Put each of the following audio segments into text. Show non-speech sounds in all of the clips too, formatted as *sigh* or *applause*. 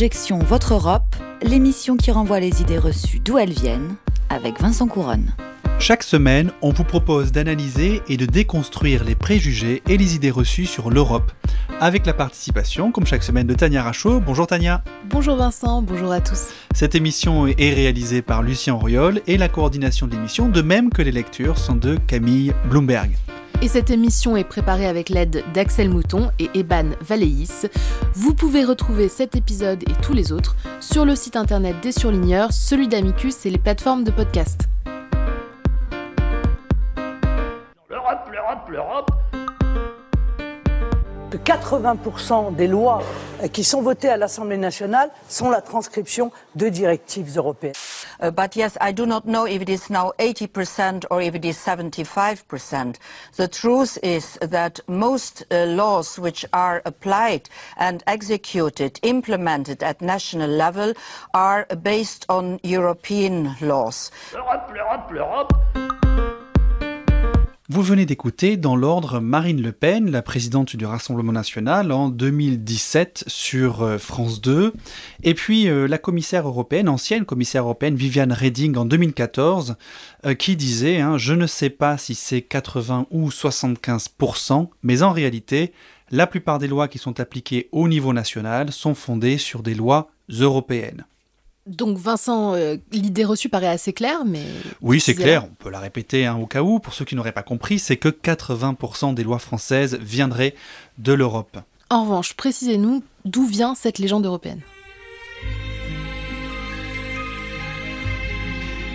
Objection Votre Europe, l'émission qui renvoie les idées reçues d'où elles viennent, avec Vincent Couronne. Chaque semaine, on vous propose d'analyser et de déconstruire les préjugés et les idées reçues sur l'Europe, avec la participation, comme chaque semaine, de Tania Rachaud. Bonjour Tania. Bonjour Vincent, bonjour à tous. Cette émission est réalisée par Lucien Auriol et la coordination de l'émission, de même que les lectures, sont de Camille Bloomberg. Et cette émission est préparée avec l'aide d'Axel Mouton et Eban Valéis. Vous pouvez retrouver cet épisode et tous les autres sur le site internet des surligneurs, celui d'Amicus et les plateformes de podcast. L'Europe, l'Europe, l'Europe. que 80% des lois qui sont votées à l'Assemblée nationale sont la transcription de directives européennes. Uh, but yes, I do not know if it is now 80% or if it is 75%. The truth is that most uh, laws which are applied and executed, implemented at national level, are based on European laws. L'Europe, l'Europe, l'Europe. Vous venez d'écouter dans l'ordre Marine Le Pen, la présidente du Rassemblement national en 2017 sur euh, France 2, et puis euh, la commissaire européenne, ancienne commissaire européenne Viviane Reding en 2014, euh, qui disait hein, Je ne sais pas si c'est 80 ou 75%, mais en réalité, la plupart des lois qui sont appliquées au niveau national sont fondées sur des lois européennes. Donc Vincent, euh, l'idée reçue paraît assez claire, mais... Oui, c'est clair, on peut la répéter hein, au cas où. Pour ceux qui n'auraient pas compris, c'est que 80% des lois françaises viendraient de l'Europe. En revanche, précisez-nous d'où vient cette légende européenne.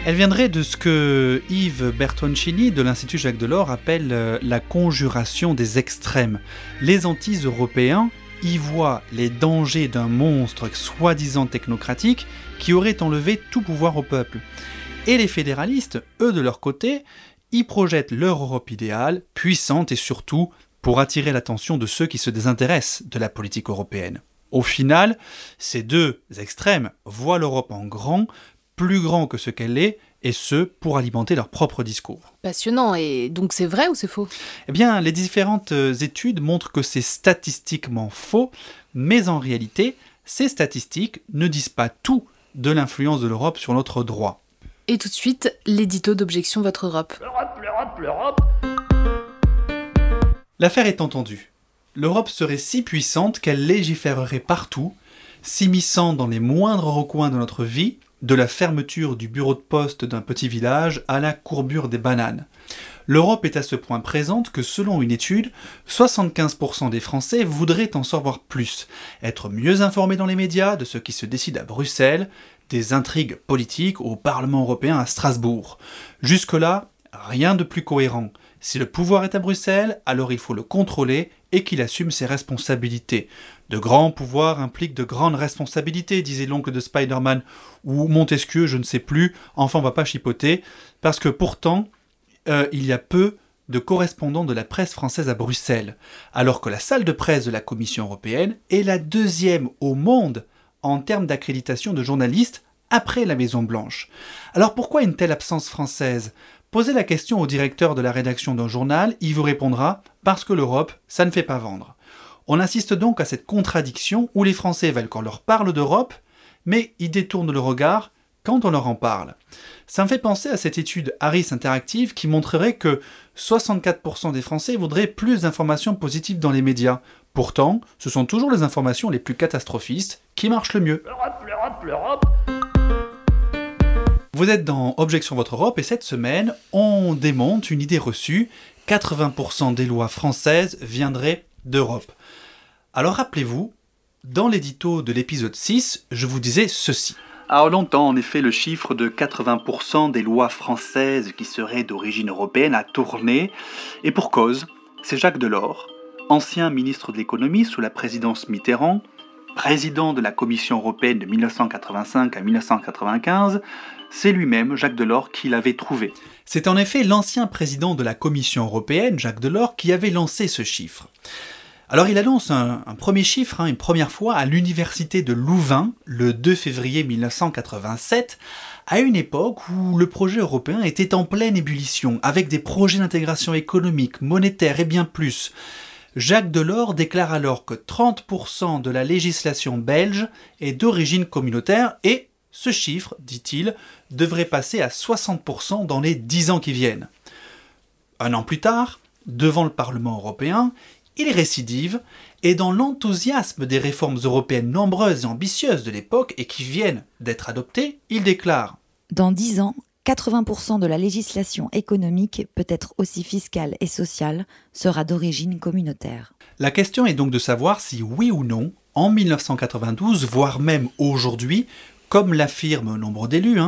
Elle viendrait de ce que Yves Bertoncini de l'Institut Jacques Delors appelle euh, la conjuration des extrêmes. Les anti-européens y voient les dangers d'un monstre soi-disant technocratique qui aurait enlevé tout pouvoir au peuple. Et les fédéralistes, eux de leur côté, y projettent leur Europe idéale, puissante et surtout pour attirer l'attention de ceux qui se désintéressent de la politique européenne. Au final, ces deux extrêmes voient l'Europe en grand, plus grand que ce qu'elle est, et ce, pour alimenter leur propre discours. Passionnant, et donc c'est vrai ou c'est faux? Eh bien, les différentes euh, études montrent que c'est statistiquement faux, mais en réalité, ces statistiques ne disent pas tout de l'influence de l'Europe sur notre droit. Et tout de suite, l'édito d'Objection Votre Europe. L'Europe, l'Europe, l'Europe. L'affaire est entendue. L'Europe serait si puissante qu'elle légiférerait partout, s'immisçant dans les moindres recoins de notre vie, de la fermeture du bureau de poste d'un petit village à la courbure des bananes. L'Europe est à ce point présente que selon une étude, 75% des Français voudraient en savoir plus, être mieux informés dans les médias de ce qui se décide à Bruxelles, des intrigues politiques au Parlement européen à Strasbourg. Jusque-là, rien de plus cohérent. Si le pouvoir est à Bruxelles, alors il faut le contrôler et qu'il assume ses responsabilités. De grands pouvoirs impliquent de grandes responsabilités, disait l'oncle de Spider-Man, ou Montesquieu, je ne sais plus, enfin on va pas chipoter, parce que pourtant, euh, il y a peu de correspondants de la presse française à Bruxelles, alors que la salle de presse de la Commission européenne est la deuxième au monde en termes d'accréditation de journalistes après la Maison Blanche. Alors pourquoi une telle absence française? Posez la question au directeur de la rédaction d'un journal, il vous répondra parce que l'Europe, ça ne fait pas vendre. On insiste donc à cette contradiction où les Français veulent qu'on leur parle d'Europe, mais ils détournent le regard quand on leur en parle. Ça me fait penser à cette étude Harris Interactive qui montrerait que 64% des Français voudraient plus d'informations positives dans les médias. Pourtant, ce sont toujours les informations les plus catastrophistes qui marchent le mieux. L'Europe, l'Europe, l'Europe. Vous êtes dans Objection Votre Europe et cette semaine, on démonte une idée reçue. 80% des lois françaises viendraient d'Europe. Alors rappelez-vous, dans l'édito de l'épisode 6, je vous disais ceci. Alors longtemps, en effet, le chiffre de 80% des lois françaises qui seraient d'origine européenne a tourné, et pour cause, c'est Jacques Delors, ancien ministre de l'économie sous la présidence Mitterrand, président de la Commission européenne de 1985 à 1995, c'est lui-même, Jacques Delors, qui l'avait trouvé. C'est en effet l'ancien président de la Commission européenne, Jacques Delors, qui avait lancé ce chiffre. Alors il annonce un, premier chiffre, hein, une première fois, à l'université de Louvain, le 2 février 1987, à une époque où le projet européen était en pleine ébullition, avec des projets d'intégration économique, monétaire et bien plus. Jacques Delors déclare alors que 30% de la législation belge est d'origine communautaire et ce chiffre, dit-il, devrait passer à 60% dans les 10 ans qui viennent. Un an plus tard, devant le Parlement européen, il récidive et dans l'enthousiasme des réformes européennes nombreuses et ambitieuses de l'époque et qui viennent d'être adoptées, il déclare Dans 10 ans, 80% de la législation économique, peut être aussi fiscale et sociale, sera d'origine communautaire. La question est donc de savoir si oui ou non, en 1992, voire même aujourd'hui, comme l'affirme nombre d'élus,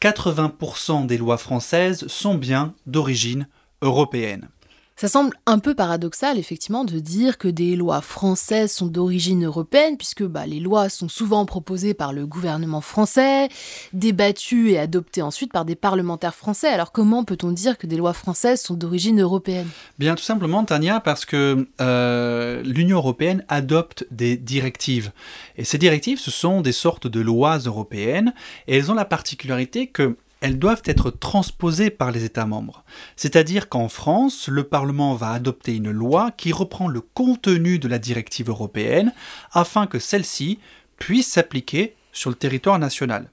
80% hein, des lois françaises sont bien d'origine européenne. Ça semble un peu paradoxal, effectivement, de dire que des lois françaises sont d'origine européenne, puisque bah, les lois sont souvent proposées par le gouvernement français, débattues et adoptées ensuite par des parlementaires français. Alors comment peut-on dire que des lois françaises sont d'origine européenne? Bien, tout simplement, Tania, parce que euh, l'Union européenne adopte des directives. Et ces directives, ce sont des sortes de lois européennes, et elles ont la particularité que elles doivent être transposées par les États membres. C'est-à-dire qu'en France, le Parlement va adopter une loi qui reprend le contenu de la directive européenne afin que celle-ci puisse s'appliquer sur le territoire national.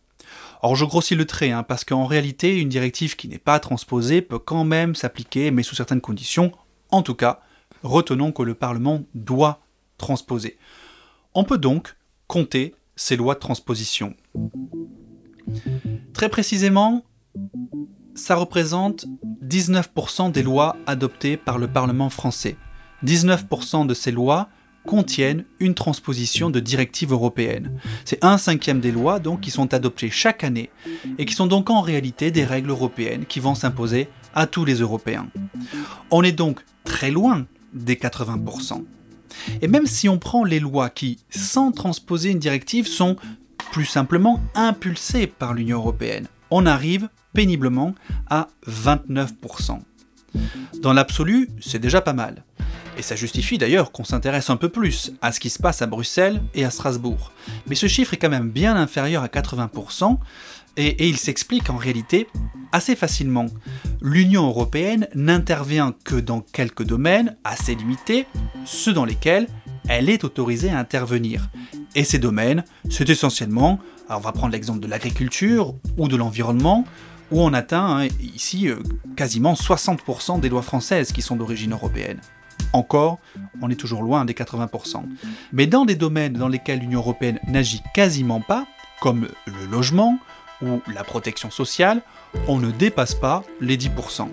Or, je grossis le trait, hein, parce qu'en réalité, une directive qui n'est pas transposée peut quand même s'appliquer, mais sous certaines conditions. En tout cas, retenons que le Parlement doit transposer. On peut donc compter ces lois de transposition. Très précisément, ça représente 19% des lois adoptées par le Parlement français. 19% de ces lois contiennent une transposition de directives européennes. C'est un cinquième des lois donc qui sont adoptées chaque année et qui sont donc en réalité des règles européennes qui vont s'imposer à tous les Européens. On est donc très loin des 80%. Et même si on prend les lois qui, sans transposer une directive, sont plus simplement impulsé par l'Union européenne. On arrive péniblement à 29%. Dans l'absolu, c'est déjà pas mal. Et ça justifie d'ailleurs qu'on s'intéresse un peu plus à ce qui se passe à Bruxelles et à Strasbourg. Mais ce chiffre est quand même bien inférieur à 80%, et, et il s'explique en réalité assez facilement. L'Union européenne n'intervient que dans quelques domaines assez limités, ceux dans lesquels elle est autorisée à intervenir. Et ces domaines, c'est essentiellement, on va prendre l'exemple de l'agriculture ou de l'environnement, où on atteint hein, ici euh, quasiment 60% des lois françaises qui sont d'origine européenne. Encore, on est toujours loin des 80%. Mais dans des domaines dans lesquels l'Union européenne n'agit quasiment pas, comme le logement ou la protection sociale, on ne dépasse pas les 10%.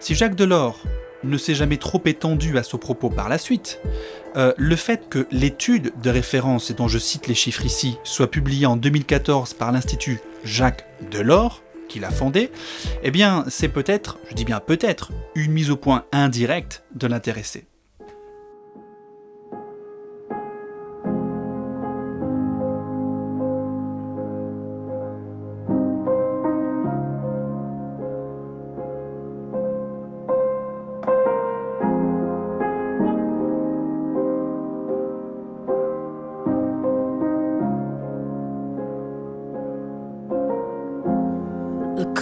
Si Jacques Delors ne s'est jamais trop étendu à ce propos par la suite, euh, le fait que l'étude de référence, et dont je cite les chiffres ici, soit publiée en 2014 par l'Institut Jacques Delors, qui l'a fondé, eh bien c'est peut-être, je dis bien peut-être, une mise au point indirecte de l'intéressé.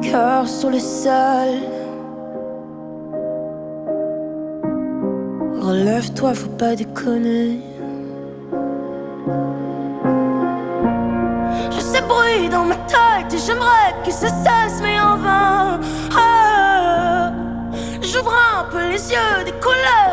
Cœur sur le sol. Relève-toi, faut pas déconner. Je sais bruit dans ma tête et j'aimerais que ça cesse, mais en vain. Ah, J'ouvre un peu les yeux, des couleurs,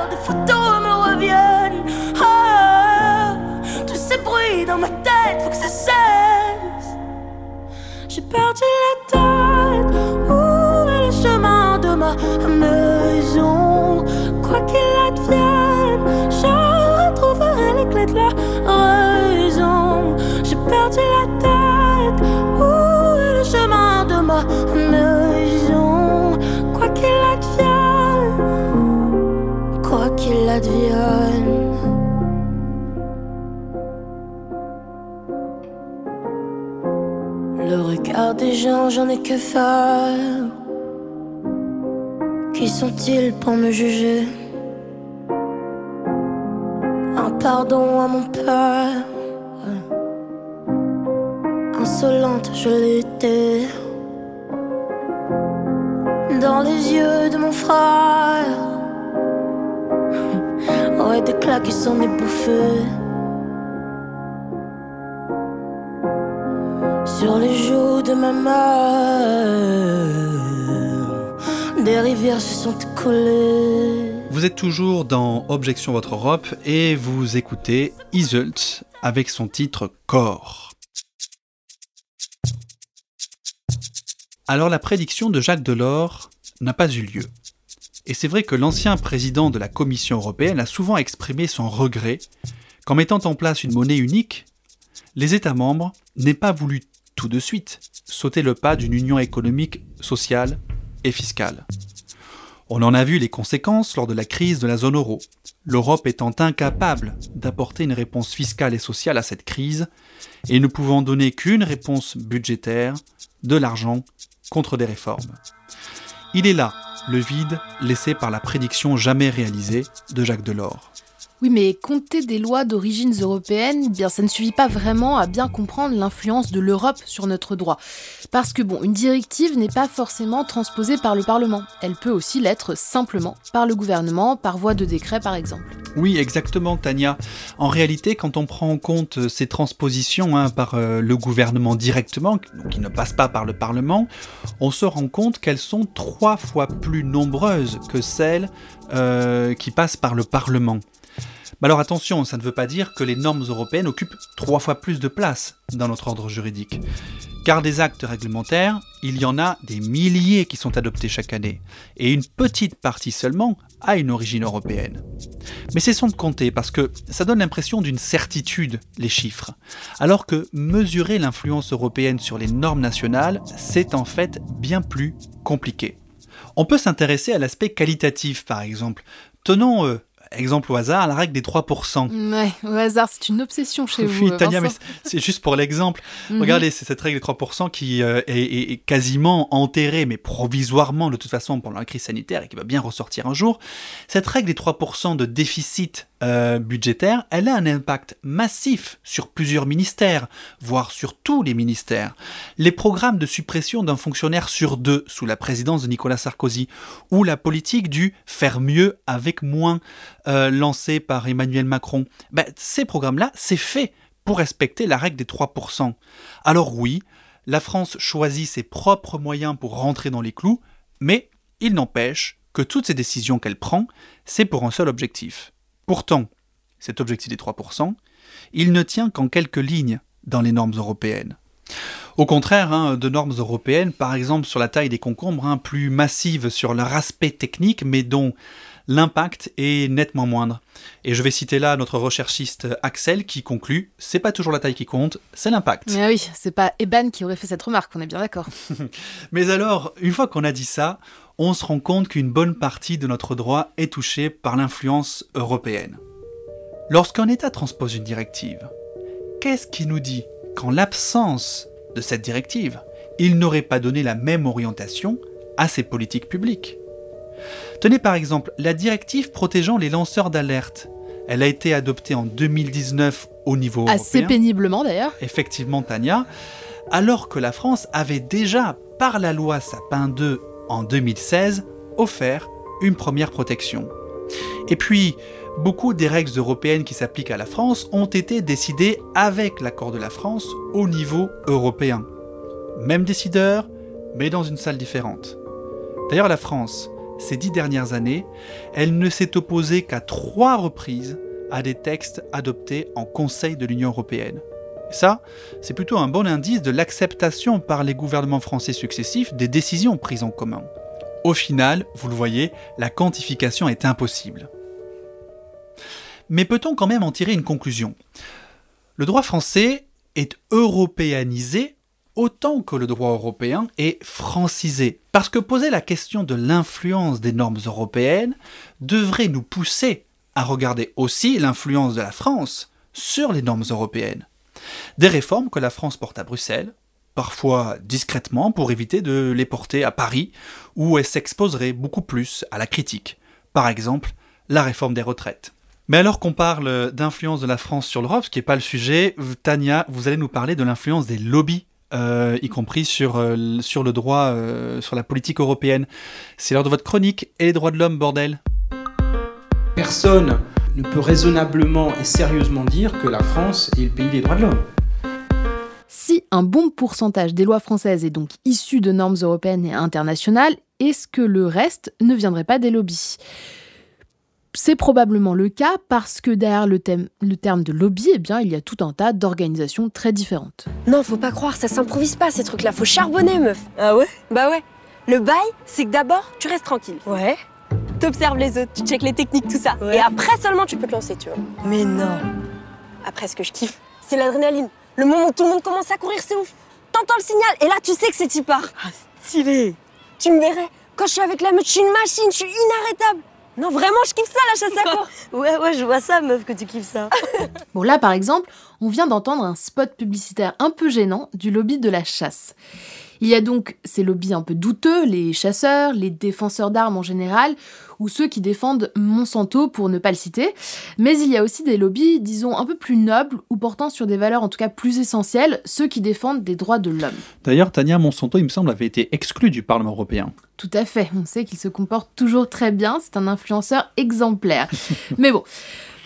Le regard des gens, j'en ai que faire. Qui sont-ils pour me juger? Un pardon à mon père. Insolente, je l'étais. Dans les yeux de mon frère. Sur les joues de ma mère. Vous êtes toujours dans Objection Votre Europe et vous écoutez Iselt avec son titre Corps. Alors la prédiction de Jacques Delors n'a pas eu lieu. Et c'est vrai que l'ancien président de la Commission européenne a souvent exprimé son regret qu'en mettant en place une monnaie unique, les États membres n'aient pas voulu tout de suite sauter le pas d'une union économique, sociale et fiscale. On en a vu les conséquences lors de la crise de la zone euro, l'Europe étant incapable d'apporter une réponse fiscale et sociale à cette crise, et ne pouvant donner qu'une réponse budgétaire, de l'argent contre des réformes. Il est là le vide laissé par la prédiction jamais réalisée de Jacques Delors. Oui, mais compter des lois d'origines européennes, eh bien ça ne suffit pas vraiment à bien comprendre l'influence de l'Europe sur notre droit. Parce que bon, une directive n'est pas forcément transposée par le Parlement. Elle peut aussi l'être simplement par le gouvernement, par voie de décret par exemple. Oui, exactement, Tania. En réalité, quand on prend en compte ces transpositions hein, par euh, le gouvernement directement, qui ne passent pas par le Parlement, on se rend compte qu'elles sont trois fois plus nombreuses que celles euh, qui passent par le Parlement. Mais alors attention, ça ne veut pas dire que les normes européennes occupent trois fois plus de place dans notre ordre juridique. Car des actes réglementaires, il y en a des milliers qui sont adoptés chaque année, et une petite partie seulement a une origine européenne. Mais cessons de compter parce que ça donne l'impression d'une certitude, les chiffres, alors que mesurer l'influence européenne sur les normes nationales, c'est en fait bien plus compliqué. On peut s'intéresser à l'aspect qualitatif par exemple. Tenons euh, exemple au hasard, la règle des 3%. Ouais, au hasard, c'est une obsession chez vous. Oui, Tania, mais c'est juste pour l'exemple. Mhm. Regardez, c'est cette règle des 3% qui euh, est, quasiment enterrée, mais provisoirement de toute façon pendant la crise sanitaire et qui va bien ressortir un jour. Cette règle des 3% de déficit euh, budgétaire, elle a un impact massif sur plusieurs ministères, voire sur tous les ministères. Les programmes de suppression d'un fonctionnaire sur deux sous la présidence de Nicolas Sarkozy, ou la politique du faire mieux avec moins euh, lancée par Emmanuel Macron, ben, ces programmes-là, c'est fait pour respecter la règle des 3%. Alors oui, la France choisit ses propres moyens pour rentrer dans les clous, mais il n'empêche que toutes ces décisions qu'elle prend, c'est pour un seul objectif Pourtant, cet objectif des 3%, il ne tient qu'en quelques lignes dans les normes européennes. Au contraire hein, de normes européennes, par exemple sur la taille des concombres, hein, plus massives sur leur aspect technique, mais dont l'impact est nettement moindre. Et je vais citer là notre recherchiste Axel qui conclut c'est pas toujours la taille qui compte, c'est l'impact. Mais oui, c'est pas Eban qui aurait fait cette remarque, on est bien d'accord. *laughs* mais alors, une fois qu'on a dit ça, on se rend compte qu'une bonne partie de notre droit est touchée par l'influence européenne. Lorsqu'un État transpose une directive, qu'est-ce qui nous dit qu'en l'absence de cette directive, il n'aurait pas donné la même orientation à ses politiques publiques? Tenez par exemple la directive protégeant les lanceurs d'alerte. Elle a été adoptée en 2019 au niveau européen. Assez péniblement d'ailleurs. Effectivement, Tania. Alors que la France avait déjà, par la loi Sapin 2 en 2016, offert une première protection. Et puis, beaucoup des règles européennes qui s'appliquent à la France ont été décidées avec l'accord de la France au niveau européen. Même décideur, mais dans une salle différente. D'ailleurs, la France, ces dix dernières années, elle ne s'est opposée qu'à trois reprises à des textes adoptés en Conseil de l'Union européenne. ça, c'est plutôt un bon indice de l'acceptation par les gouvernements français successifs des décisions prises en commun. Au final, vous le voyez, la quantification est impossible. Mais peut-on quand même en tirer une conclusion? Le droit français est européanisé autant que le droit européen est francisé. Parce que poser la question de l'influence des normes européennes devrait nous pousser à regarder aussi l'influence de la France sur les normes européennes. Des réformes que la France porte à Bruxelles parfois discrètement pour éviter de les porter à Paris, où elles s'exposeraient beaucoup plus à la critique. Par exemple, la réforme des retraites. Mais alors qu'on parle d'influence de la France sur l'Europe, ce qui n'est pas le sujet, Tania, vous allez nous parler de l'influence des lobbies euh, y compris sur, euh, sur le droit, euh, sur la politique européenne. C'est l'heure de votre chronique et les droits de l'homme, bordel. Personne ne peut raisonnablement et sérieusement dire que la France est le pays des droits de l'homme. Si un bon pourcentage des lois françaises est donc issu de normes européennes et internationales, est-ce que le reste ne viendrait pas des lobbies? C'est probablement le cas parce que derrière le, terme de lobby, eh bien, il y a tout un tas d'organisations très différentes. Non, faut pas croire, ça s'improvise pas ces trucs-là, faut charbonner, meuf. Ah ouais? Bah ouais. Le bail, c'est que d'abord, tu restes tranquille. Ouais. T'observes les autres, tu checkes les techniques, tout ça. Et après seulement, tu peux te lancer, tu vois. Mais non. Après, ce que je kiffe, c'est l'adrénaline. Le moment où tout le monde commence à courir, c'est ouf. T'entends le signal, et là, tu sais que c'est y part. Ah, stylé. Tu me verrais. Quand je suis avec la meute, je suis une machine, je suis inarrêtable. Non, vraiment, je kiffe ça, la chasse à courre. *laughs* ouais, ouais, je vois ça, meuf, que tu kiffes ça. *laughs* bon, là, par exemple, on vient d'entendre un spot publicitaire un peu gênant du lobby de la chasse. Il y a donc ces lobbies un peu douteux, les chasseurs, les défenseurs d'armes en général, ou ceux qui défendent Monsanto pour ne pas le citer. Mais il y a aussi des lobbies, disons, un peu plus nobles ou portant sur des valeurs en tout cas plus essentielles, ceux qui défendent des droits de l'homme. D'ailleurs, Tania Monsanto, il me semble, avait été exclu du Parlement européen. Tout à fait, on sait qu'il se comporte toujours très bien, c'est un influenceur exemplaire. *laughs* Mais bon.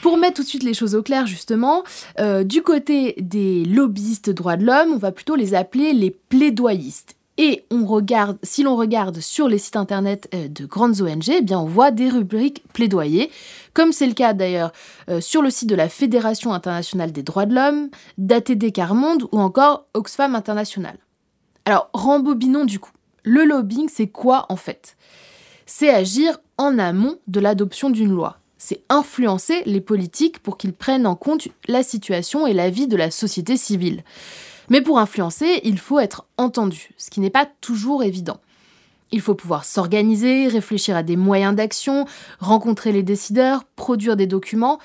Pour mettre tout de suite les choses au clair, justement, euh, du côté des lobbyistes droits de l'homme, on va plutôt les appeler les plaidoyistes. Et on si l'on regarde sur les sites internet euh, de grandes ONG, eh on voit des rubriques plaidoyer, comme c'est le cas d'ailleurs euh, sur le site de la Fédération internationale des droits de l'homme, d'ATD Carmonde ou encore Oxfam International. Alors, rembobinons du coup. Le lobbying, c'est quoi en fait? C'est agir en amont de l'adoption d'une loi c'est influencer les politiques pour qu'ils prennent en compte la situation et la vie de la société civile. Mais pour influencer, il faut être entendu, ce qui n'est pas toujours évident. Il faut pouvoir s'organiser, réfléchir à des moyens d'action, rencontrer les décideurs, produire des documents.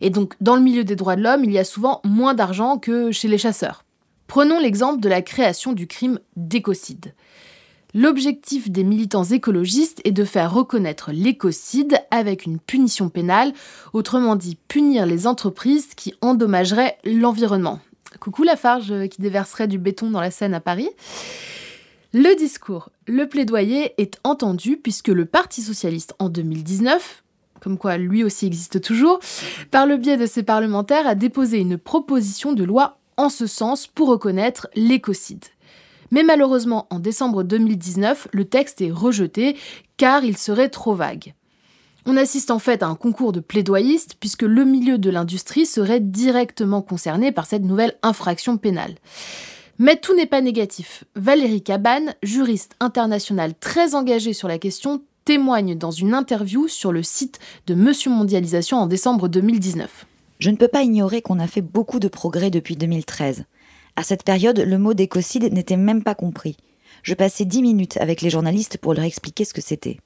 Et donc, dans le milieu des droits de l'homme, il y a souvent moins d'argent que chez les chasseurs. Prenons l'exemple de la création du crime d'écocide. L'objectif des militants écologistes est de faire reconnaître l'écocide avec une punition pénale, autrement dit punir les entreprises qui endommageraient l'environnement. Coucou la farge qui déverserait du béton dans la Seine à Paris. Le discours, le plaidoyer est entendu puisque le Parti socialiste en 2019 comme quoi lui aussi existe toujours, par le biais de ses parlementaires, a déposé une proposition de loi en ce sens pour reconnaître l'écocide. Mais malheureusement, en décembre 2019, le texte est rejeté car il serait trop vague. On assiste en fait à un concours de plaidoyistes puisque le milieu de l'industrie serait directement concerné par cette nouvelle infraction pénale. Mais tout n'est pas négatif. Valérie Cabane, juriste internationale très engagée sur la question, témoigne dans une interview sur le site de Monsieur Mondialisation en décembre 2019. Je ne peux pas ignorer qu'on a fait beaucoup de progrès depuis 2013. À cette période, le mot d'écocide n'était même pas compris. Je passais dix minutes avec les journalistes pour leur expliquer ce que c'était.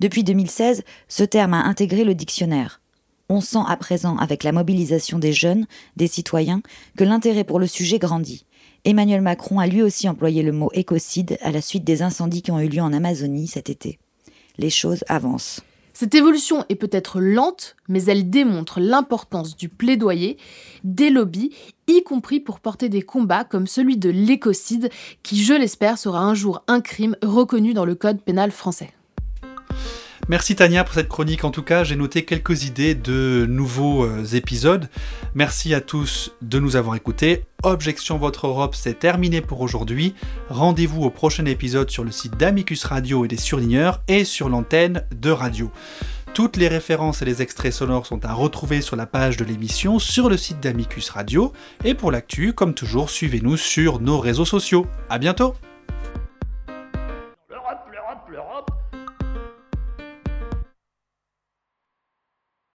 Depuis 2016, ce terme a intégré le dictionnaire. On sent à présent, avec la mobilisation des jeunes, des citoyens, que l'intérêt pour le sujet grandit. Emmanuel Macron a lui aussi employé le mot écocide à la suite des incendies qui ont eu lieu en Amazonie cet été. Les choses avancent. Cette évolution est peut-être lente, mais elle démontre l'importance du plaidoyer, des lobbies, y compris pour porter des combats comme celui de l'écocide, qui, je l'espère, sera un jour un crime reconnu dans le Code pénal français. Merci Tania pour cette chronique. En tout cas, j'ai noté quelques idées de nouveaux euh, épisodes. Merci à tous de nous avoir écoutés. Objection Votre Europe, c'est terminé pour aujourd'hui. Rendez-vous au prochain épisode sur le site d'Amicus Radio et des surligneurs et sur l'antenne de radio. Toutes les références et les extraits sonores sont à retrouver sur la page de l'émission sur le site d'Amicus Radio. Et pour l'actu, comme toujours, suivez-nous sur nos réseaux sociaux. À bientôt!